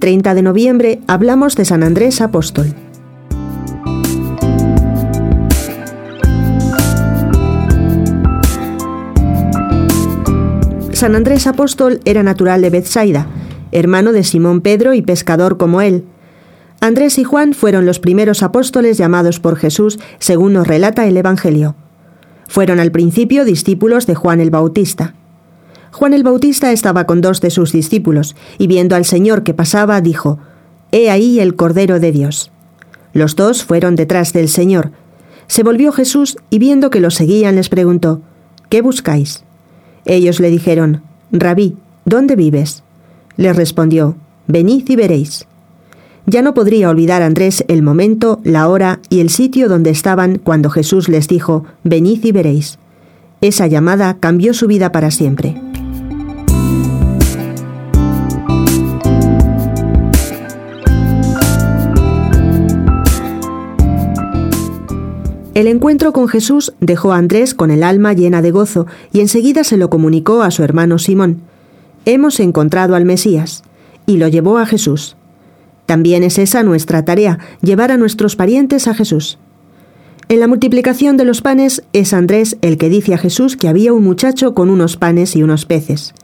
30 de noviembre hablamos de San Andrés Apóstol. San Andrés Apóstol era natural de Bethsaida, hermano de Simón Pedro y pescador como él. Andrés y Juan fueron los primeros apóstoles llamados por Jesús, según nos relata el Evangelio. Fueron al principio discípulos de Juan el Bautista. Juan el Bautista estaba con dos de sus discípulos, y viendo al Señor que pasaba, dijo, He ahí el Cordero de Dios. Los dos fueron detrás del Señor. Se volvió Jesús y viendo que lo seguían les preguntó, ¿Qué buscáis? Ellos le dijeron, Rabí, ¿dónde vives? Les respondió, Venid y veréis. Ya no podría olvidar Andrés el momento, la hora y el sitio donde estaban cuando Jesús les dijo, Venid y veréis. Esa llamada cambió su vida para siempre. El encuentro con Jesús dejó a Andrés con el alma llena de gozo y enseguida se lo comunicó a su hermano Simón. Hemos encontrado al Mesías, y lo llevó a Jesús. También es esa nuestra tarea, llevar a nuestros parientes a Jesús. En la multiplicación de los panes es Andrés el que dice a Jesús que había un muchacho con unos panes y unos peces.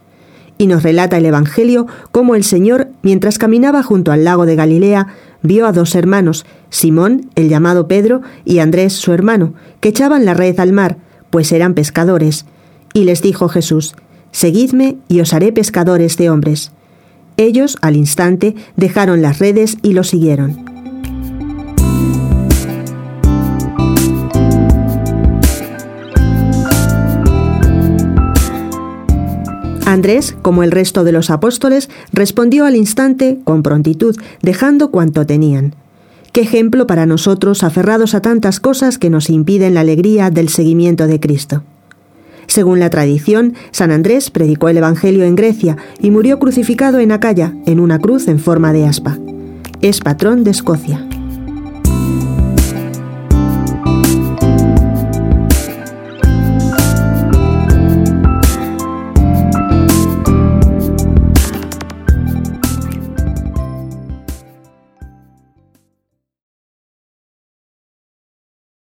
Y nos relata el Evangelio cómo el Señor, mientras caminaba junto al lago de Galilea, vio a dos hermanos, Simón, el llamado Pedro, y Andrés, su hermano, que echaban la red al mar, pues eran pescadores. Y les dijo Jesús, Seguidme y os haré pescadores de hombres. Ellos, al instante, dejaron las redes y lo siguieron. Andrés, como el resto de los apóstoles, respondió al instante con prontitud, dejando cuanto tenían. Qué ejemplo para nosotros aferrados a tantas cosas que nos impiden la alegría del seguimiento de Cristo. Según la tradición, San Andrés predicó el Evangelio en Grecia y murió crucificado en Acaya, en una cruz en forma de aspa. Es patrón de Escocia.